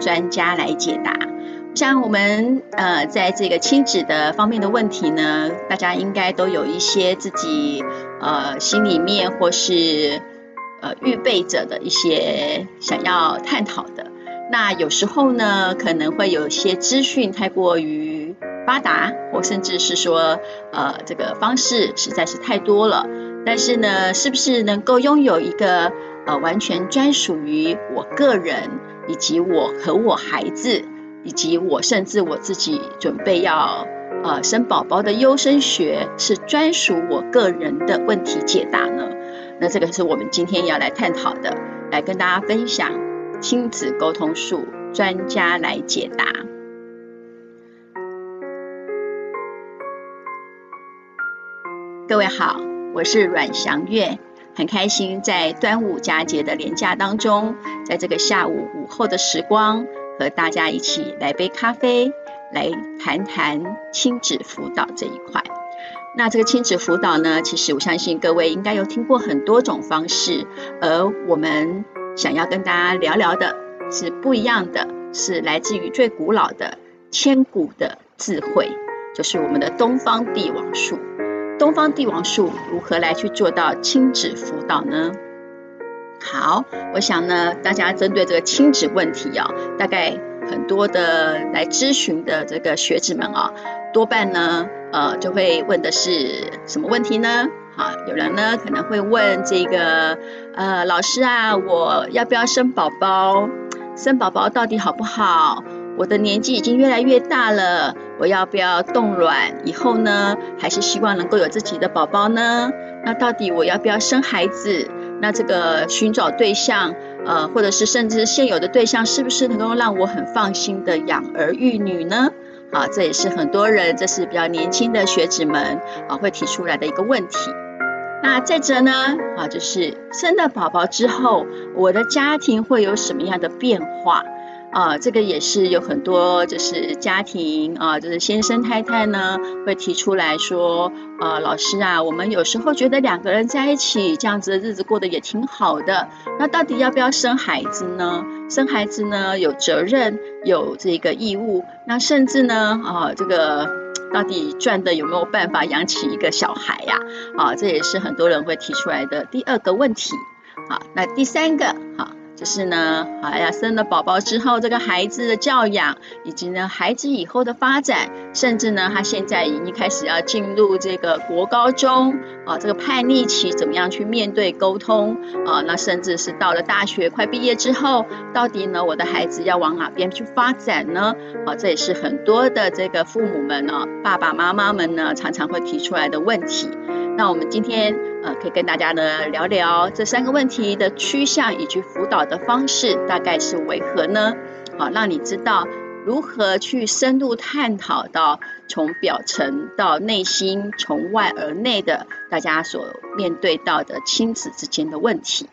专家来解答。像我们呃，在这个亲子的方面的问题呢，大家应该都有一些自己呃心里面或是呃预备着的一些想要探讨的。那有时候呢，可能会有一些资讯太过于发达，或甚至是说呃这个方式实在是太多了。但是呢，是不是能够拥有一个呃完全专属于我个人以及我和我孩子？以及我甚至我自己准备要呃生宝宝的优生学是专属我个人的问题解答呢？那这个是我们今天要来探讨的，来跟大家分享亲子沟通术专家来解答。各位好，我是阮祥月，很开心在端午佳节的连假当中，在这个下午午后的时光。和大家一起来杯咖啡，来谈谈亲子辅导这一块。那这个亲子辅导呢，其实我相信各位应该有听过很多种方式，而我们想要跟大家聊聊的是不一样的，是来自于最古老的、千古的智慧，就是我们的东方帝王术。东方帝王术如何来去做到亲子辅导呢？好，我想呢，大家针对这个亲子问题啊，大概很多的来咨询的这个学子们啊，多半呢，呃，就会问的是什么问题呢？好，有人呢可能会问这个，呃，老师啊，我要不要生宝宝？生宝宝到底好不好？我的年纪已经越来越大了，我要不要冻卵？以后呢，还是希望能够有自己的宝宝呢？那到底我要不要生孩子？那这个寻找对象，呃，或者是甚至现有的对象，是不是能够让我很放心的养儿育女呢？好，这也是很多人，这是比较年轻的学子们啊会提出来的一个问题。那再者呢，啊，就是生了宝宝之后，我的家庭会有什么样的变化？啊，这个也是有很多，就是家庭啊，就是先生太太呢会提出来说，呃，老师啊，我们有时候觉得两个人在一起这样子的日子过得也挺好的，那到底要不要生孩子呢？生孩子呢有责任，有这个义务，那甚至呢，啊，这个到底赚的有没有办法养起一个小孩呀？啊，这也是很多人会提出来的第二个问题。好，那第三个，好。就是呢，好呀，生了宝宝之后，这个孩子的教养，以及呢，孩子以后的发展，甚至呢，他现在已经开始要进入这个国高中啊，这个叛逆期，怎么样去面对沟通啊？那甚至是到了大学快毕业之后，到底呢，我的孩子要往哪边去发展呢？啊，这也是很多的这个父母们呢，爸爸妈妈们呢，常常会提出来的问题。那我们今天呃，可以跟大家呢聊聊这三个问题的趋向以及辅导的方式大概是为何呢？好，让你知道如何去深入探讨到从表层到内心，从外而内的大家所面对到的亲子之间的问题。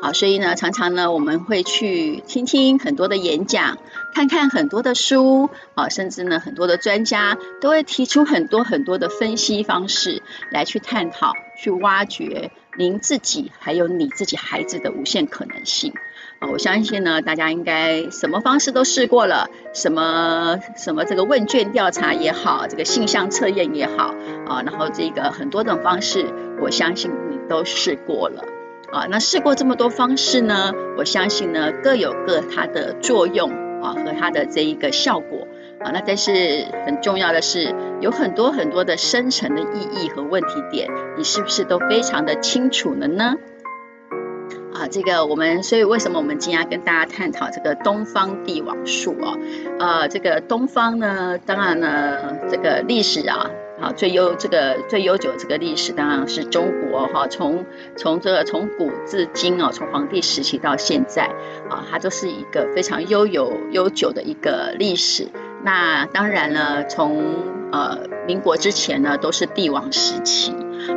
好，所以呢，常常呢，我们会去听听很多的演讲，看看很多的书，啊，甚至呢，很多的专家都会提出很多很多的分析方式来去探讨、去挖掘您自己还有你自己孩子的无限可能性。啊，我相信呢，大家应该什么方式都试过了，什么什么这个问卷调查也好，这个性向测验也好，啊，然后这个很多种方式，我相信你都试过了。啊，那试过这么多方式呢，我相信呢，各有各它的作用啊和它的这一个效果啊，那但是很重要的是，有很多很多的深层的意义和问题点，你是不是都非常的清楚了呢？啊，这个我们所以为什么我们今天要跟大家探讨这个东方帝王术哦？呃，这个东方呢，当然呢，这个历史啊。好，最悠这个最悠久的这个历史当然是中国哈，从从这个从古至今啊，从黄帝时期到现在啊，它都是一个非常悠有悠久的一个历史。那当然了，从呃民国之前呢，都是帝王时期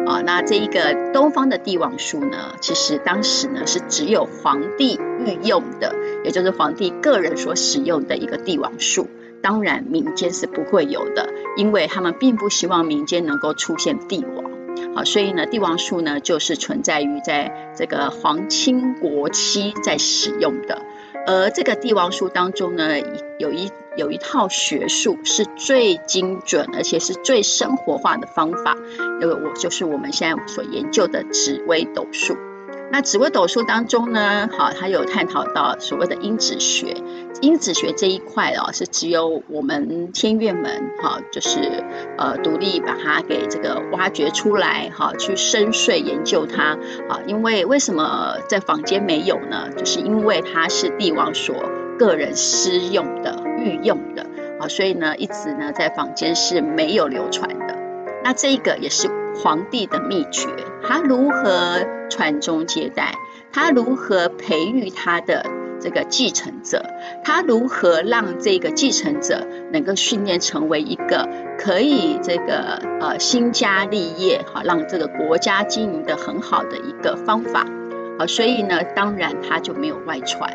啊。那这一个东方的帝王术呢，其实当时呢是只有皇帝御用的，也就是皇帝个人所使用的一个帝王术。当然，民间是不会有的，因为他们并不希望民间能够出现帝王。好，所以呢，帝王术呢，就是存在于在这个皇亲国戚在使用的。而这个帝王术当中呢，有一有一套学术是最精准而且是最生活化的方法，那个我就是我们现在所研究的紫微斗数。那紫微斗数当中呢，好，它有探讨到所谓的因子学。因子学这一块哦，是只有我们天院门哈，就是呃独立把它给这个挖掘出来哈，去深邃研究它啊。因为为什么在坊间没有呢？就是因为它是帝王所个人私用的御用的啊，所以呢，一直呢在坊间是没有流传的。那这一个也是皇帝的秘诀，他如何传宗接代，他如何培育他的。这个继承者，他如何让这个继承者能够训练成为一个可以这个呃兴家立业，好让这个国家经营的很好的一个方法，好，所以呢，当然他就没有外传，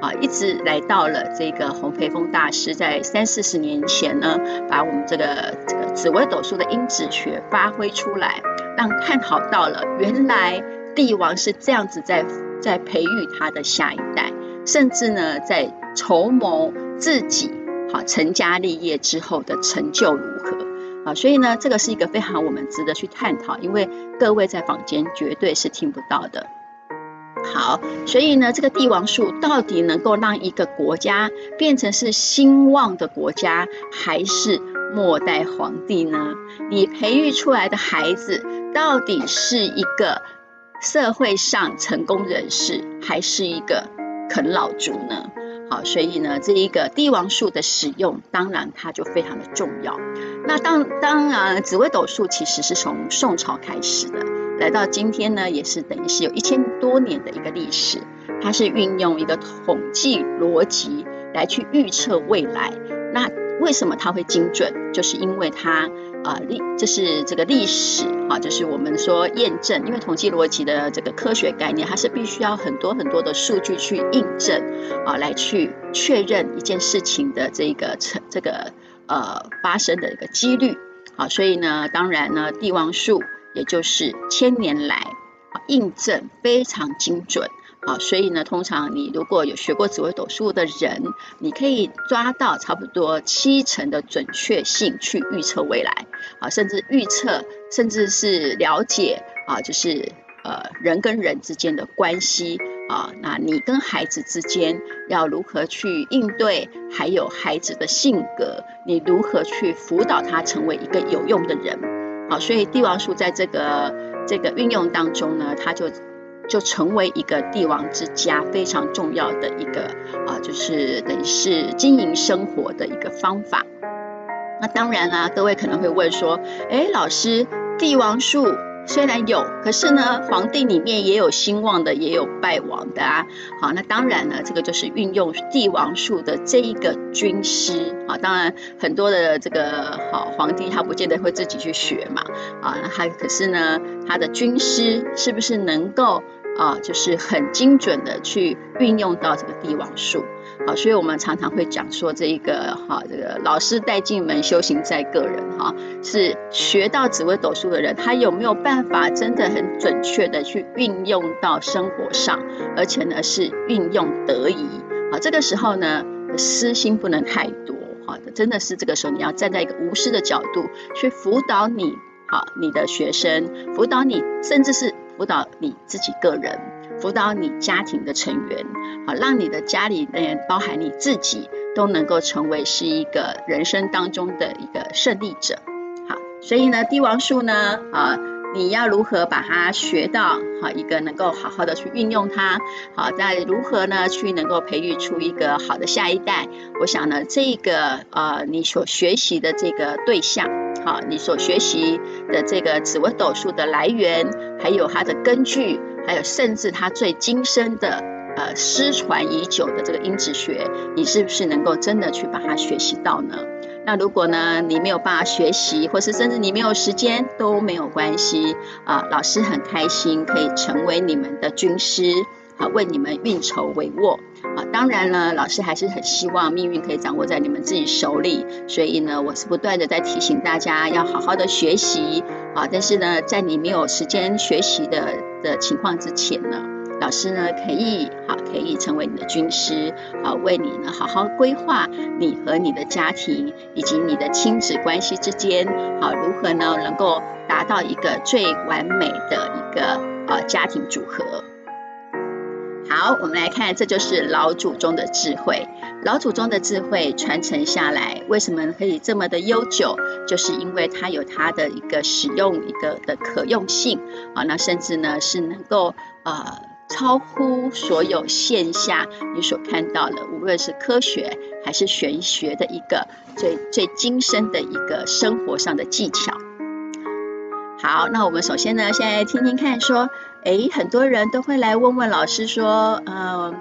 啊，一直来到了这个洪培峰大师在三四十年前呢，把我们这个这个紫微斗数的因子学发挥出来，让探讨到了原来帝王是这样子在在培育他的下一代。甚至呢，在筹谋自己好成家立业之后的成就如何啊？所以呢，这个是一个非常我们值得去探讨，因为各位在坊间绝对是听不到的。好，所以呢，这个帝王术到底能够让一个国家变成是兴旺的国家，还是末代皇帝呢？你培育出来的孩子到底是一个社会上成功人士，还是一个？啃老族呢？好，所以呢，这一个帝王术的使用，当然它就非常的重要。那当当然，紫微斗数其实是从宋朝开始的，来到今天呢，也是等于是有一千多年的一个历史。它是运用一个统计逻辑来去预测未来。那为什么它会精准？就是因为它。啊，历这是这个历史啊，就是我们说验证，因为统计逻辑的这个科学概念，它是必须要很多很多的数据去印证啊，来去确认一件事情的这个成这个呃发生的一个几率。啊，所以呢，当然呢，帝王术也就是千年来啊印证非常精准。啊，所以呢，通常你如果有学过紫微斗数的人，你可以抓到差不多七成的准确性去预测未来，啊，甚至预测，甚至是了解啊，就是呃人跟人之间的关系啊，那你跟孩子之间要如何去应对，还有孩子的性格，你如何去辅导他成为一个有用的人，好，所以帝王术在这个这个运用当中呢，它就。就成为一个帝王之家非常重要的一个啊，就是等于是经营生活的一个方法。那当然啦，各位可能会问说，哎，老师，帝王术虽然有，可是呢，皇帝里面也有兴旺的，也有败亡的啊。好，那当然呢，这个就是运用帝王术的这一个军师啊。当然，很多的这个好皇帝他不见得会自己去学嘛啊，还可是呢，他的军师是不是能够？啊，就是很精准的去运用到这个帝王术，好，所以我们常常会讲说这一个哈，这个老师带进门，修行在个人哈，是学到紫微斗数的人，他有没有办法真的很准确的去运用到生活上，而且呢是运用得宜，好，这个时候呢私心不能太多，好的，真的是这个时候你要站在一个无私的角度去辅导你，好，你的学生，辅导你，甚至是。辅导你自己个人，辅导你家庭的成员，好，让你的家里人包含你自己都能够成为是一个人生当中的一个胜利者。好，所以呢，帝王术呢，啊，你要如何把它学到好一个能够好好的去运用它，好，在如何呢去能够培育出一个好的下一代？我想呢，这个呃，你所学习的这个对象。好，你所学习的这个紫微斗数的来源，还有它的根据，还有甚至它最精深的呃失传已久的这个因子学，你是不是能够真的去把它学习到呢？那如果呢，你没有办法学习，或是甚至你没有时间都没有关系啊，老师很开心可以成为你们的军师。啊，为你们运筹帷幄啊！当然了，老师还是很希望命运可以掌握在你们自己手里，所以呢，我是不断的在提醒大家要好好的学习啊！但是呢，在你没有时间学习的的情况之前呢，老师呢可以好可以成为你的军师，好为你呢好好规划你和你的家庭以及你的亲子关系之间，好如何呢能够达到一个最完美的一个呃家庭组合。好，我们来看，这就是老祖宗的智慧。老祖宗的智慧传承下来，为什么可以这么的悠久？就是因为它有它的一个使用一个的可用性啊，那甚至呢是能够呃超乎所有线下你所看到的，无论是科学还是玄学的一个最最精深的一个生活上的技巧。好，那我们首先呢，先来听听看说。诶，很多人都会来问问老师说，嗯、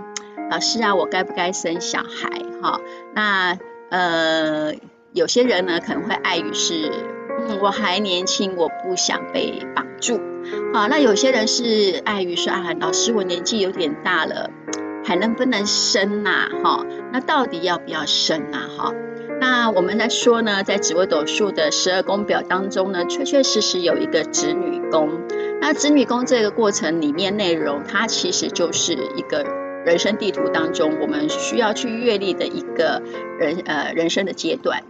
老师啊，我该不该生小孩？哈，那呃，有些人呢可能会碍于是，嗯，我还年轻，我不想被绑住。好，那有些人是碍于说啊，老师我年纪有点大了，还能不能生呐？哈，那到底要不要生啊？哈，那我们来说呢，在紫微斗数的十二宫表当中呢，确确实实有一个子女宫。那子女宫这个过程里面内容，它其实就是一个人生地图当中我们需要去阅历的一个人呃人生的阶段。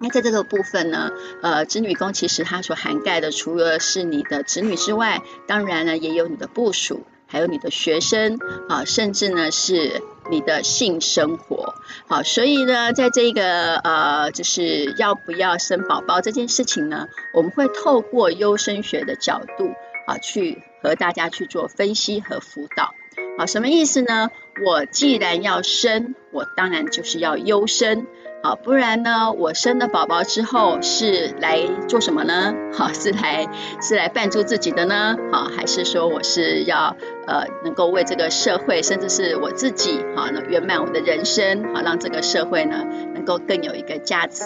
那在这个部分呢，呃，子女宫其实它所涵盖的，除了是你的子女之外，当然呢也有你的部属，还有你的学生啊，甚至呢是你的性生活。好，所以呢，在这个呃，就是要不要生宝宝这件事情呢，我们会透过优生学的角度啊，去和大家去做分析和辅导。好，什么意思呢？我既然要生，我当然就是要优生。好，不然呢，我生了宝宝之后是来做什么呢？好，是来是来伴助自己的呢？好，还是说我是要呃能够为这个社会，甚至是我自己，好，能圆满我的人生，好，让这个社会呢能够更有一个价值，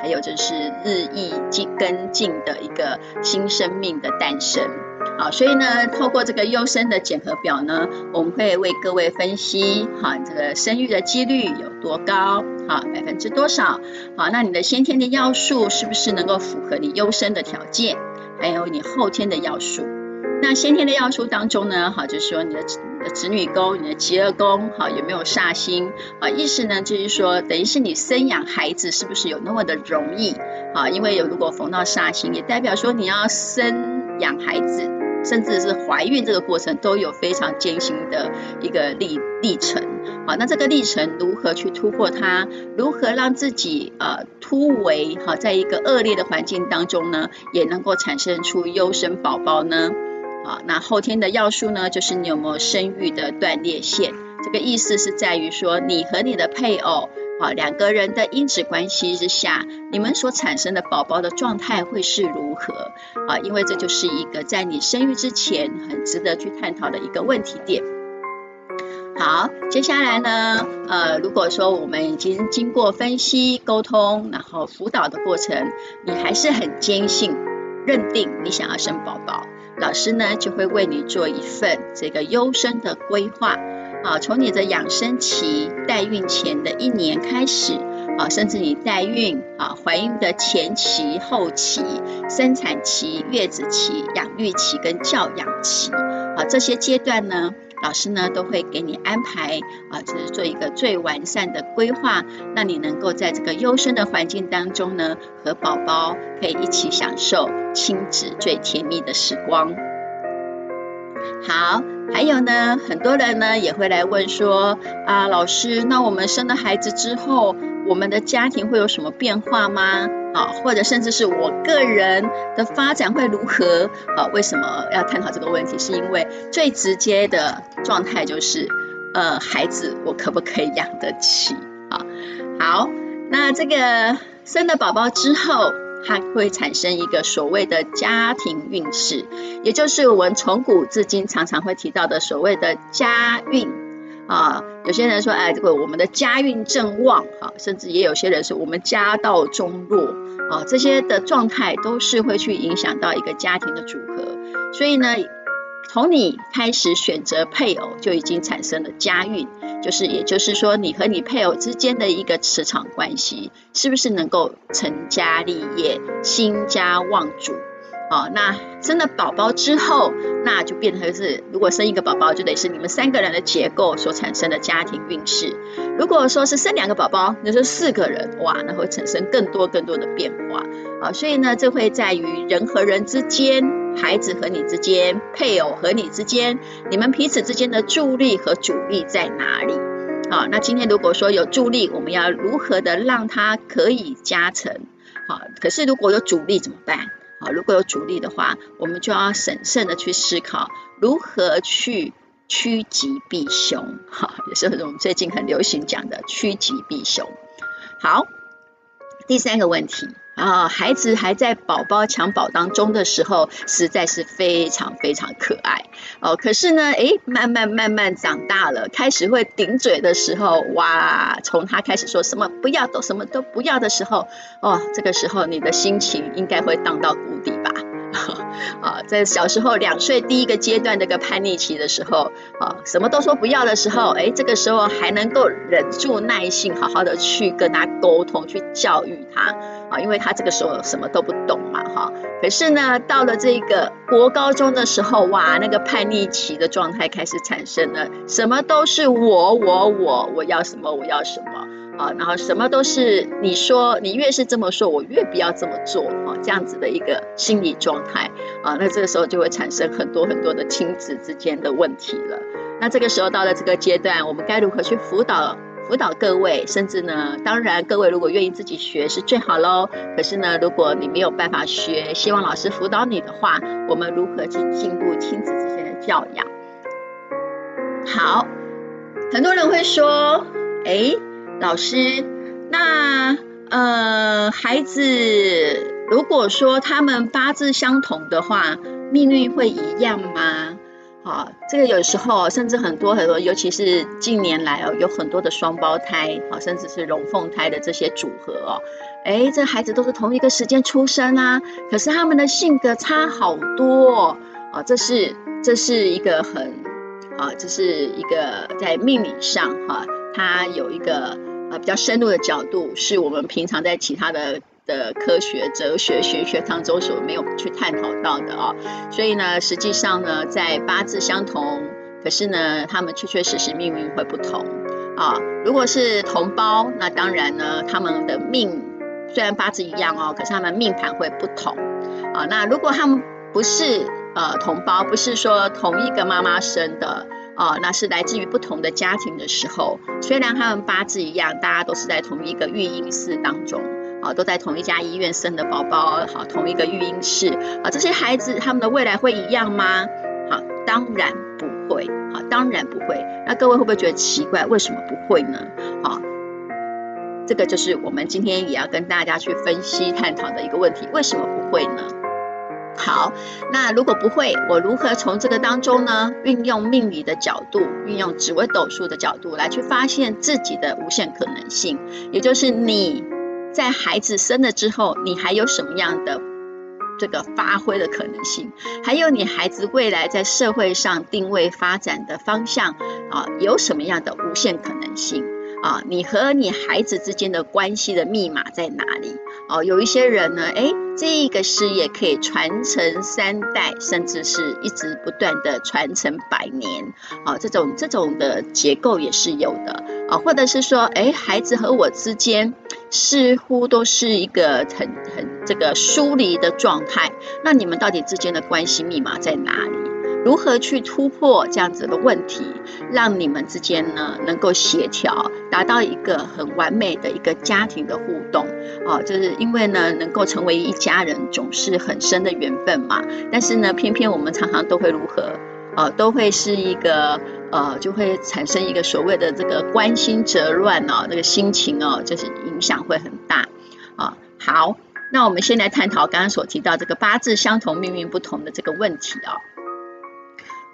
还有就是日益进跟进的一个新生命的诞生。好，所以呢，透过这个优生的检核表呢，我们会为各位分析，哈，这个生育的几率有多高，好，百分之多少，好，那你的先天的要素是不是能够符合你优生的条件，还有你后天的要素。那先天的要素当中呢，好，就是说你的你的子女宫、你的吉厄宫，好，有没有煞星？啊，意思呢就是说，等于是你生养孩子是不是有那么的容易？啊，因为有如果逢到煞星，也代表说你要生养孩子。甚至是怀孕这个过程都有非常艰辛的一个历历程，好，那这个历程如何去突破它？如何让自己呃突围好，在一个恶劣的环境当中呢，也能够产生出优生宝宝呢？好，那后天的要素呢，就是你有没有生育的断裂线？这个意思是在于说，你和你的配偶。好，两个人的因子关系之下，你们所产生的宝宝的状态会是如何？啊，因为这就是一个在你生育之前很值得去探讨的一个问题点。好，接下来呢，呃，如果说我们已经经过分析、沟通，然后辅导的过程，你还是很坚信、认定你想要生宝宝，老师呢就会为你做一份这个优生的规划。啊，从你的养生期、代孕前的一年开始，啊，甚至你代孕、啊，怀孕的前期、后期、生产期、月子期、养育期跟教养期，啊，这些阶段呢，老师呢都会给你安排，啊，就是做一个最完善的规划，让你能够在这个优生的环境当中呢，和宝宝可以一起享受亲子最甜蜜的时光。好。还有呢，很多人呢也会来问说啊，老师，那我们生了孩子之后，我们的家庭会有什么变化吗？啊，或者甚至是我个人的发展会如何？啊，为什么要探讨这个问题？是因为最直接的状态就是，呃，孩子我可不可以养得起？啊，好，那这个生了宝宝之后。它会产生一个所谓的家庭运势，也就是我们从古至今常常会提到的所谓的家运啊。有些人说，哎，这个我们的家运正旺啊，甚至也有些人说我们家道中落啊，这些的状态都是会去影响到一个家庭的组合。所以呢，从你开始选择配偶，就已经产生了家运。就是，也就是说，你和你配偶之间的一个磁场关系，是不是能够成家立业、兴家旺主？哦，那生了宝宝之后，那就变成是，如果生一个宝宝，就得是你们三个人的结构所产生的家庭运势。如果说是生两个宝宝，那是四个人，哇，那会产生更多更多的变化啊。所以呢，这会在于人和人之间，孩子和你之间，配偶和你之间，你们彼此之间的助力和阻力在哪里？啊，那今天如果说有助力，我们要如何的让它可以加成？好，可是如果有阻力怎么办？好，如果有阻力的话，我们就要审慎的去思考如何去趋吉避凶。哈，也是我们最近很流行讲的趋吉避凶。好，第三个问题。啊，孩子还在宝宝襁褓当中的时候，实在是非常非常可爱哦。可是呢，诶，慢慢慢慢长大了，开始会顶嘴的时候，哇，从他开始说什么不要都什么都不要的时候，哦，这个时候你的心情应该会荡到谷底吧。啊，在小时候两岁第一个阶段这个叛逆期的时候，啊，什么都说不要的时候，哎，这个时候还能够忍住耐性，好好的去跟他沟通，去教育他，因为他这个时候什么都不懂嘛，哈。可是呢，到了这个国高中的时候，哇，那个叛逆期的状态开始产生了，什么都是我我我，我要什么我要什么。啊，然后什么都是你说，你越是这么说，我越不要这么做啊，这样子的一个心理状态啊，那这个时候就会产生很多很多的亲子之间的问题了。那这个时候到了这个阶段，我们该如何去辅导辅导各位？甚至呢，当然各位如果愿意自己学是最好喽。可是呢，如果你没有办法学，希望老师辅导你的话，我们如何去进步亲子之间的教养？好，很多人会说，哎。老师，那呃，孩子如果说他们八字相同的话，命运会一样吗？啊，这个有时候甚至很多很多，尤其是近年来哦，有很多的双胞胎，啊，甚至是龙凤胎的这些组合哦，哎，这孩子都是同一个时间出生啊，可是他们的性格差好多哦，这是这是一个很啊，这是一个在命理上哈。它有一个呃比较深入的角度，是我们平常在其他的的科学、哲学、玄学当中所没有去探讨到的啊、所以呢，实际上呢，在八字相同，可是呢，他们确确实实命运会不同啊。如果是同胞，那当然呢，他们的命虽然八字一样哦，可是他们命盘会不同啊。那如果他们不是呃同胞，不是说同一个妈妈生的。哦，那是来自于不同的家庭的时候，虽然他们八字一样，大家都是在同一个育婴室当中，啊、哦，都在同一家医院生的宝宝，好，同一个育婴室，啊，这些孩子他们的未来会一样吗？好，当然不会，好，当然不会。那各位会不会觉得奇怪？为什么不会呢？好，这个就是我们今天也要跟大家去分析探讨的一个问题，为什么不会呢？好，那如果不会，我如何从这个当中呢，运用命理的角度，运用紫微斗数的角度来去发现自己的无限可能性？也就是你在孩子生了之后，你还有什么样的这个发挥的可能性？还有你孩子未来在社会上定位发展的方向啊，有什么样的无限可能性？啊，你和你孩子之间的关系的密码在哪里？哦，有一些人呢，诶，这个事业可以传承三代，甚至是一直不断的传承百年。啊，这种这种的结构也是有的。啊，或者是说，诶，孩子和我之间似乎都是一个很很这个疏离的状态。那你们到底之间的关系密码在哪里？如何去突破这样子的问题，让你们之间呢能够协调，达到一个很完美的一个家庭的互动啊？就是因为呢，能够成为一家人，总是很深的缘分嘛。但是呢，偏偏我们常常都会如何啊？都会是一个呃，就会产生一个所谓的这个关心则乱哦，那个心情哦，就是影响会很大啊。好，那我们先来探讨刚刚所提到这个八字相同命运不同的这个问题哦。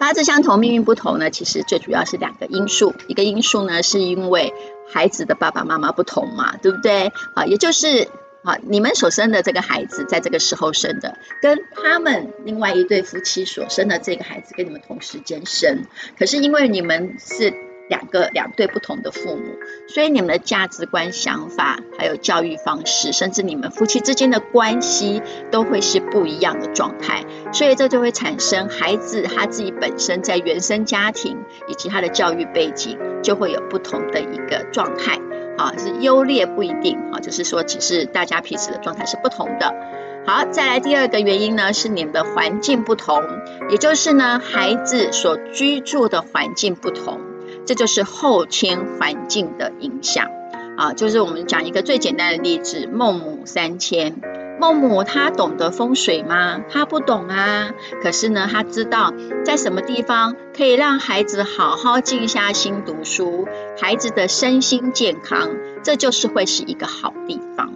八字相同，命运不同呢，其实最主要是两个因素。一个因素呢，是因为孩子的爸爸妈妈不同嘛，对不对？啊，也就是啊，你们所生的这个孩子，在这个时候生的，跟他们另外一对夫妻所生的这个孩子，跟你们同时间生。可是因为你们是两个两对不同的父母，所以你们的价值观、想法，还有教育方式，甚至你们夫妻之间的关系，都会是不一样的状态。所以这就会产生孩子他自己本身在原生家庭以及他的教育背景就会有不同的一个状态，啊，是优劣不一定，啊，就是说只是大家彼此的状态是不同的。好，再来第二个原因呢，是你们的环境不同，也就是呢，孩子所居住的环境不同，这就是后天环境的影响啊。就是我们讲一个最简单的例子，孟母三迁，孟母她懂得风水吗？她不懂啊。可是呢，她知道在什么地方可以让孩子好好静下心读书，孩子的身心健康，这就是会是一个好地方。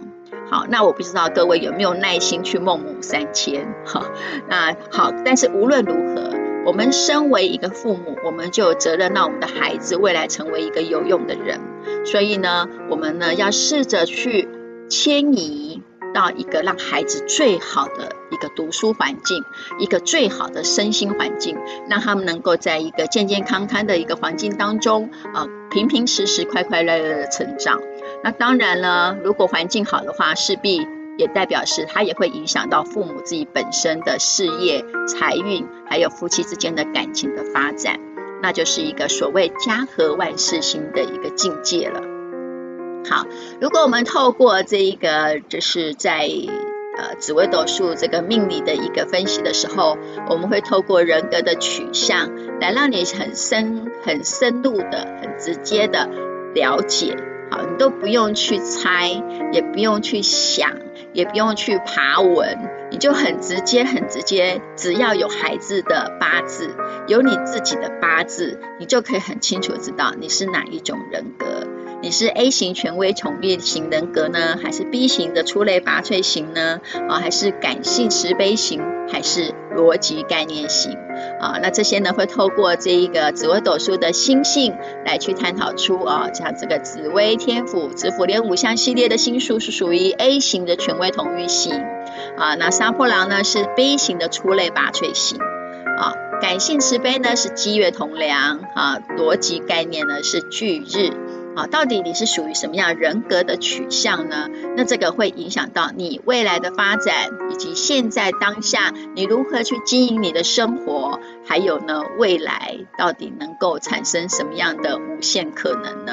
好，那我不知道各位有没有耐心去孟母三迁哈？那好，但是无论如何，我们身为一个父母，我们就有责任让我们的孩子未来成为一个有用的人。所以呢，我们呢要试着去迁移到一个让孩子最好的一个读书环境，一个最好的身心环境，让他们能够在一个健健康康的一个环境当中啊，平平实实、快快乐乐的成长。那当然了，如果环境好的话，势必也代表是它也会影响到父母自己本身的事业、财运，还有夫妻之间的感情的发展，那就是一个所谓家和万事兴的一个境界了。好，如果我们透过这一个，就是在呃紫微斗数这个命理的一个分析的时候，我们会透过人格的取向，来让你很深、很深入的、很直接的了解。好，你都不用去猜，也不用去想，也不用去爬文，你就很直接、很直接，只要有孩子的八字，有你自己的八字，你就可以很清楚知道你是哪一种人格。你是 A 型权威宠溺型人格呢，还是 B 型的出类拔萃型呢？啊，还是感性慈悲型，还是逻辑概念型？啊，那这些呢会透过这一个紫微斗数的星性来去探讨出啊，像这个紫微天府、紫府连五象系列的星数是属于 A 型的权威统御型啊，那杀破狼呢是 B 型的出类拔萃型啊，感性慈悲呢是积月同梁啊，逻辑概念呢是巨日。好，到底你是属于什么样人格的取向呢？那这个会影响到你未来的发展，以及现在当下你如何去经营你的生活，还有呢，未来到底能够产生什么样的无限可能呢？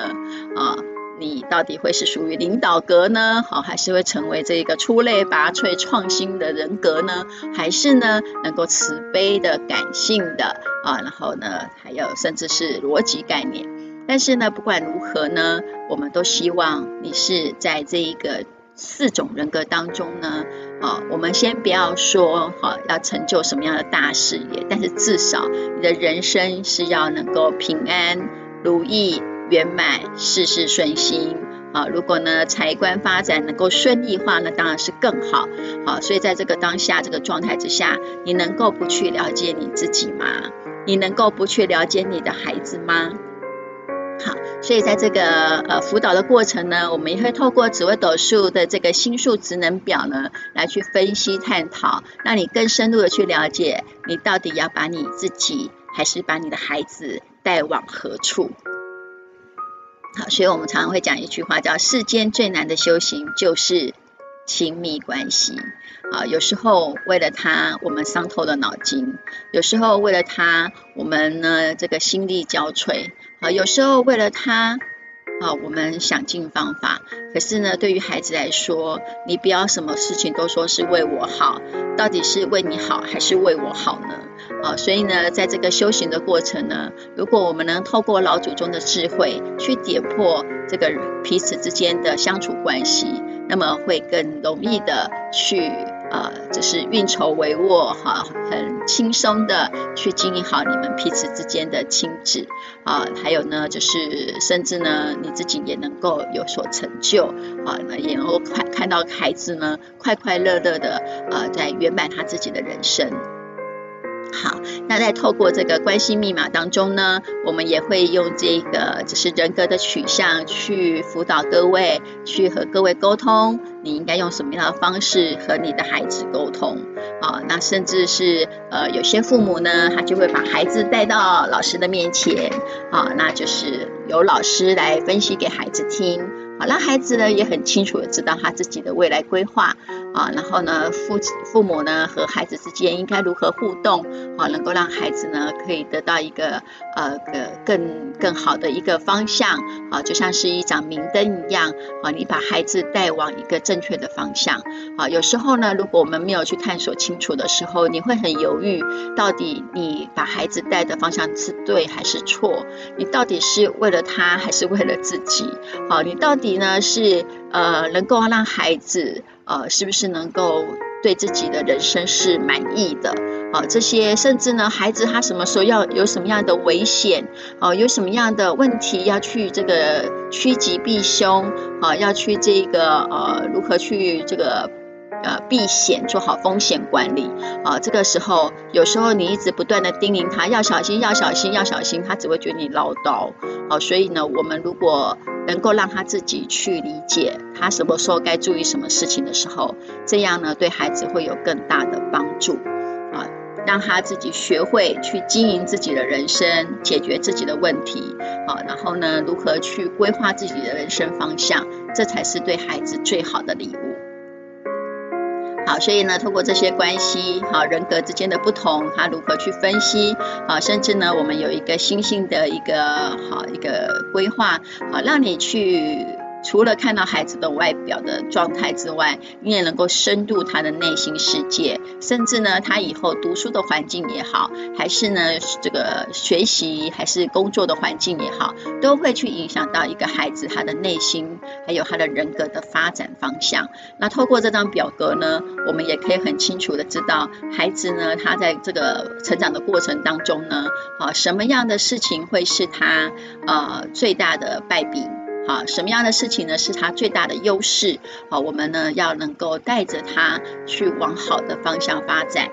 啊，你到底会是属于领导格呢？好，还是会成为这个出类拔萃、创新的人格呢？还是呢，能够慈悲的、感性的啊？然后呢，还有甚至是逻辑概念。但是呢，不管如何呢，我们都希望你是在这一个四种人格当中呢，啊，我们先不要说哈，要成就什么样的大事业，但是至少你的人生是要能够平安、如意、圆满、事事顺心啊。如果呢财官发展能够顺利的话，那当然是更好。好，所以在这个当下这个状态之下，你能够不去了解你自己吗？你能够不去了解你的孩子吗？好，所以在这个呃辅导的过程呢，我们也会透过紫微斗数的这个星数职能表呢，来去分析探讨，让你更深入的去了解，你到底要把你自己，还是把你的孩子带往何处。好，所以我们常常会讲一句话，叫世间最难的修行就是亲密关系。啊，有时候为了他，我们伤透了脑筋；有时候为了他，我们呢这个心力交瘁。啊，有时候为了他，啊，我们想尽方法。可是呢，对于孩子来说，你不要什么事情都说是为我好，到底是为你好还是为我好呢？啊，所以呢，在这个修行的过程呢，如果我们能透过老祖宗的智慧去点破这个彼此之间的相处关系，那么会更容易的去。呃，就是运筹帷幄哈，很轻松的去经营好你们彼此之间的亲子啊，还有呢，就是甚至呢，你自己也能够有所成就啊，也能够看看到孩子呢，快快乐乐的呃，在圆满他自己的人生。好，那在透过这个关系密码当中呢，我们也会用这个就是人格的取向去辅导各位，去和各位沟通，你应该用什么样的方式和你的孩子沟通啊？那甚至是呃有些父母呢，他就会把孩子带到老师的面前啊，那就是由老师来分析给孩子听。好，让孩子呢也很清楚的知道他自己的未来规划啊，然后呢，父父母呢和孩子之间应该如何互动啊，能够让孩子呢可以得到一个呃个更更好的一个方向啊，就像是一盏明灯一样啊，你把孩子带往一个正确的方向啊。有时候呢，如果我们没有去探索清楚的时候，你会很犹豫，到底你把孩子带的方向是对还是错？你到底是为了他还是为了自己？啊，你到底呢是呃能够让孩子？呃，是不是能够对自己的人生是满意的？啊、这些甚至呢，孩子他什么时候要有什么样的危险？啊、呃，有什么样的问题要去这个趋吉避凶？啊、呃，要去这个呃，如何去这个？呃，避险，做好风险管理啊。这个时候，有时候你一直不断的叮咛他要小心，要小心，要小心，他只会觉得你唠叨。好，所以呢，我们如果能够让他自己去理解他什么时候该注意什么事情的时候，这样呢，对孩子会有更大的帮助啊。让他自己学会去经营自己的人生，解决自己的问题啊。然后呢，如何去规划自己的人生方向，这才是对孩子最好的礼物。好，所以呢，通过这些关系，好，人格之间的不同，他如何去分析，好，甚至呢，我们有一个新兴的一个好一个规划，好，让你去。除了看到孩子的外表的状态之外，你也能够深入他的内心世界，甚至呢，他以后读书的环境也好，还是呢这个学习还是工作的环境也好，都会去影响到一个孩子他的内心，还有他的人格的发展方向。那透过这张表格呢，我们也可以很清楚的知道，孩子呢，他在这个成长的过程当中呢，啊，什么样的事情会是他呃最大的败笔。好，什么样的事情呢？是他最大的优势。好，我们呢要能够带着他去往好的方向发展。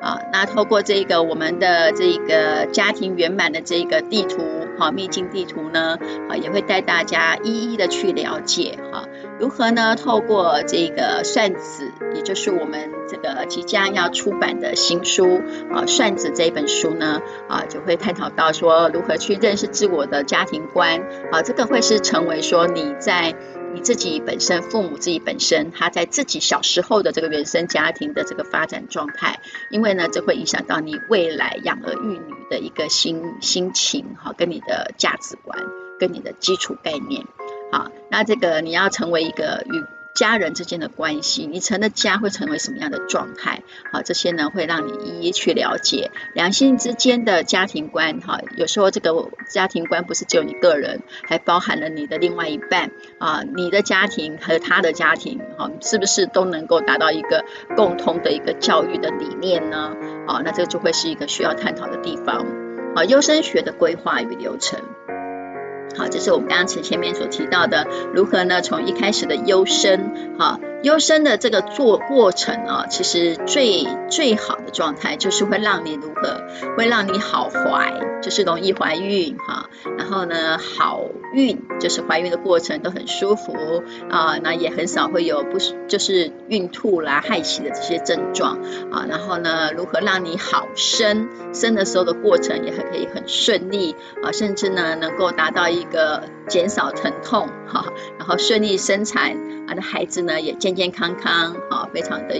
啊，那透过这个我们的这个家庭圆满的这个地图，好，秘境地图呢，啊，也会带大家一一的去了解。哈。如何呢？透过这个算子，也就是我们这个即将要出版的新书啊，《算子》这一本书呢，啊，就会探讨到说如何去认识自我的家庭观啊，这个会是成为说你在你自己本身、父母自己本身，他在自己小时候的这个原生家庭的这个发展状态，因为呢，这会影响到你未来养儿育女的一个心心情哈，跟你的价值观，跟你的基础概念。啊，那这个你要成为一个与家人之间的关系，你成的家会成为什么样的状态？好，这些呢会让你一一去了解两性之间的家庭观。哈，有时候这个家庭观不是只有你个人，还包含了你的另外一半啊，你的家庭和他的家庭，哈，是不是都能够达到一个共通的一个教育的理念呢？啊，那这就会是一个需要探讨的地方。啊，优生学的规划与流程。好，这是我们刚刚前前面所提到的，如何呢？从一开始的优生，哈，优生的这个做过程啊，其实最最好的状态就是会让你如何，会让你好怀，就是容易怀孕哈，然后呢，好孕就是怀孕的过程都很舒服啊，那也很少会有不就是孕吐啦、害喜的这些症状啊，然后呢，如何让你好生，生的时候的过程也还可以很顺利啊，甚至呢，能够达到一一个减少疼痛哈，然后顺利生产啊，那孩子呢也健健康康啊，非常的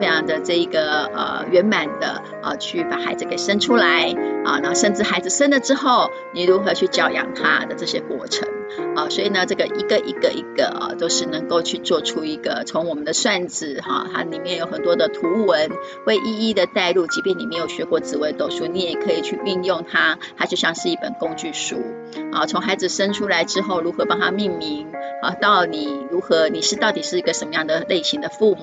非常的这一个呃圆满的啊，去把孩子给生出来啊，然后甚至孩子生了之后，你如何去教养他的这些过程。啊，所以呢，这个一个一个一个啊，都是能够去做出一个从我们的算子哈，它里面有很多的图文，会一一的带入。即便你没有学过紫微斗数，你也可以去运用它，它就像是一本工具书啊。从孩子生出来之后，如何帮他命名啊，到你如何，你是到底是一个什么样的类型的父母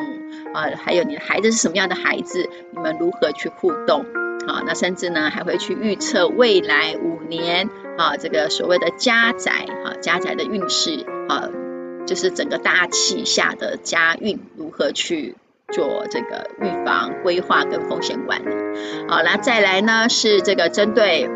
啊，还有你的孩子是什么样的孩子，你们如何去互动啊？那甚至呢，还会去预测未来五年。啊，这个所谓的家宅，啊，家宅的运势，啊，就是整个大气下的家运如何去做这个预防、规划跟风险管理。好，那再来呢是这个针对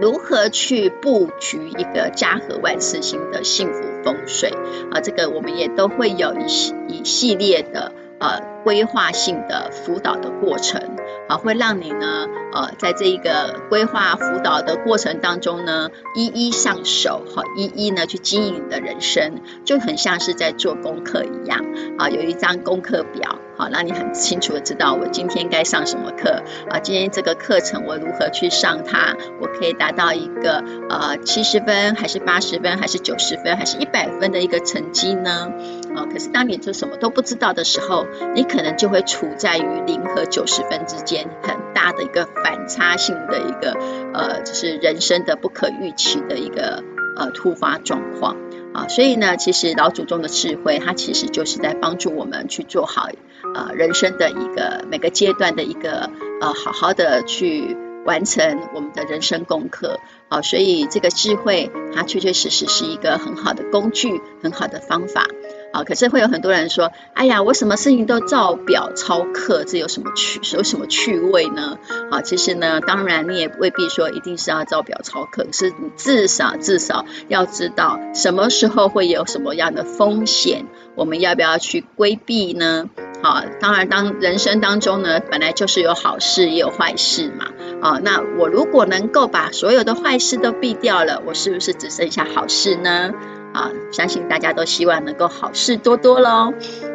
如何去布局一个家和万事兴的幸福风水，啊，这个我们也都会有一系一系列的，呃。规划性的辅导的过程，啊，会让你呢，呃，在这一个规划辅导的过程当中呢，一一上手，哈，一一呢去经营你的人生，就很像是在做功课一样，啊，有一张功课表，好，让你很清楚的知道我今天该上什么课，啊，今天这个课程我如何去上它，我可以达到一个呃七十分，还是八十分，还是九十分，还是一百分的一个成绩呢？啊，可是当你这什么都不知道的时候，你可能就会处在于零和九十分之间，很大的一个反差性的一个呃，就是人生的不可预期的一个呃突发状况啊。所以呢，其实老祖宗的智慧，它其实就是在帮助我们去做好呃人生的一个每个阶段的一个呃好好的去完成我们的人生功课啊。所以这个智慧，它确确实实是一个很好的工具，很好的方法。啊，可是会有很多人说，哎呀，我什么事情都照表操课，这有什么趣，有什么趣味呢？啊，其实呢，当然你也未必说一定是要照表操课，可是你至少至少要知道什么时候会有什么样的风险，我们要不要去规避呢？好，当然当人生当中呢，本来就是有好事也有坏事嘛。啊，那我如果能够把所有的坏事都避掉了，我是不是只剩下好事呢？啊，相信大家都希望能够好事多多喽。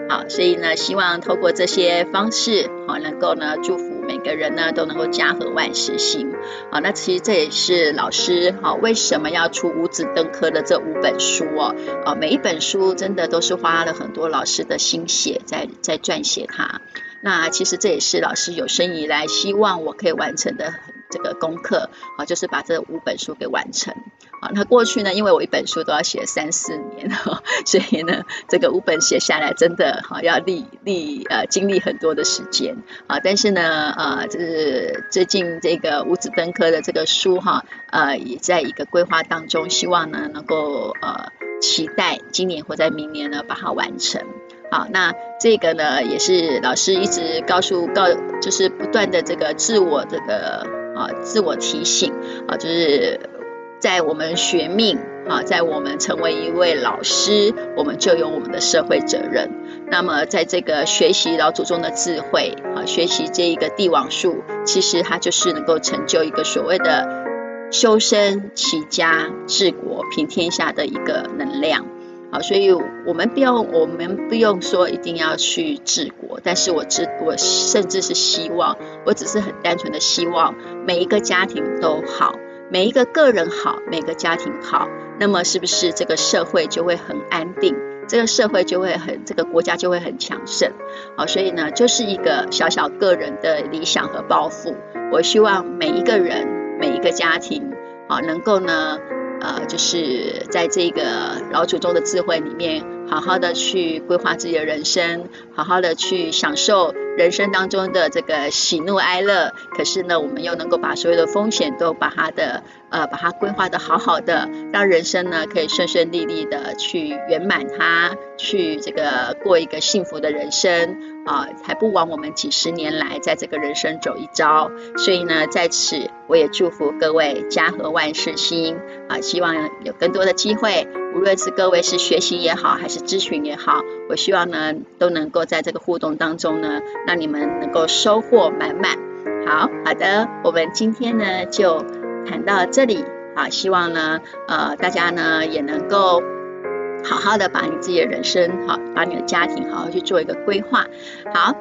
好，所以呢，希望透过这些方式，好，能够呢祝福每个人呢都能够家和万事兴。好，那其实这也是老师好为什么要出五子登科的这五本书哦。啊，每一本书真的都是花了很多老师的心血在在撰写它。那其实这也是老师有生以来希望我可以完成的这个功课啊，就是把这五本书给完成。啊，那过去呢，因为我一本书都要写三四年，哈所以呢，这个五本写下来真的哈要历历呃经历很多的时间啊。但是呢，呃，就是最近这个五子登科的这个书哈，呃，也在一个规划当中，希望呢能够呃期待今年或在明年呢把它完成。好，那这个呢也是老师一直告诉告，就是不断的这个自我这个啊自我提醒啊，就是在我们学命啊，在我们成为一位老师，我们就有我们的社会责任。那么在这个学习老祖宗的智慧啊，学习这一个帝王术，其实它就是能够成就一个所谓的修身齐家治国平天下的一个能量。啊，所以我们不用，我们不用说一定要去治国，但是我知，我甚至是希望，我只是很单纯的希望每一个家庭都好，每一个个人好，每个家庭好，那么是不是这个社会就会很安定，这个社会就会很，这个国家就会很强盛？好，所以呢，就是一个小小个人的理想和抱负，我希望每一个人，每一个家庭，啊，能够呢。呃，就是在这个老祖宗的智慧里面，好好的去规划自己的人生，好好的去享受人生当中的这个喜怒哀乐。可是呢，我们又能够把所有的风险都把它的呃，把它规划的好好的，让人生呢可以顺顺利利的去圆满它，去这个过一个幸福的人生。啊，还不枉我们几十年来在这个人生走一遭，所以呢，在此我也祝福各位家和万事兴啊！希望有更多的机会，无论是各位是学习也好，还是咨询也好，我希望呢都能够在这个互动当中呢，让你们能够收获满满。好好的，我们今天呢就谈到这里啊，希望呢呃大家呢也能够。好好的把你自己的人生好，把你的家庭好好去做一个规划，好。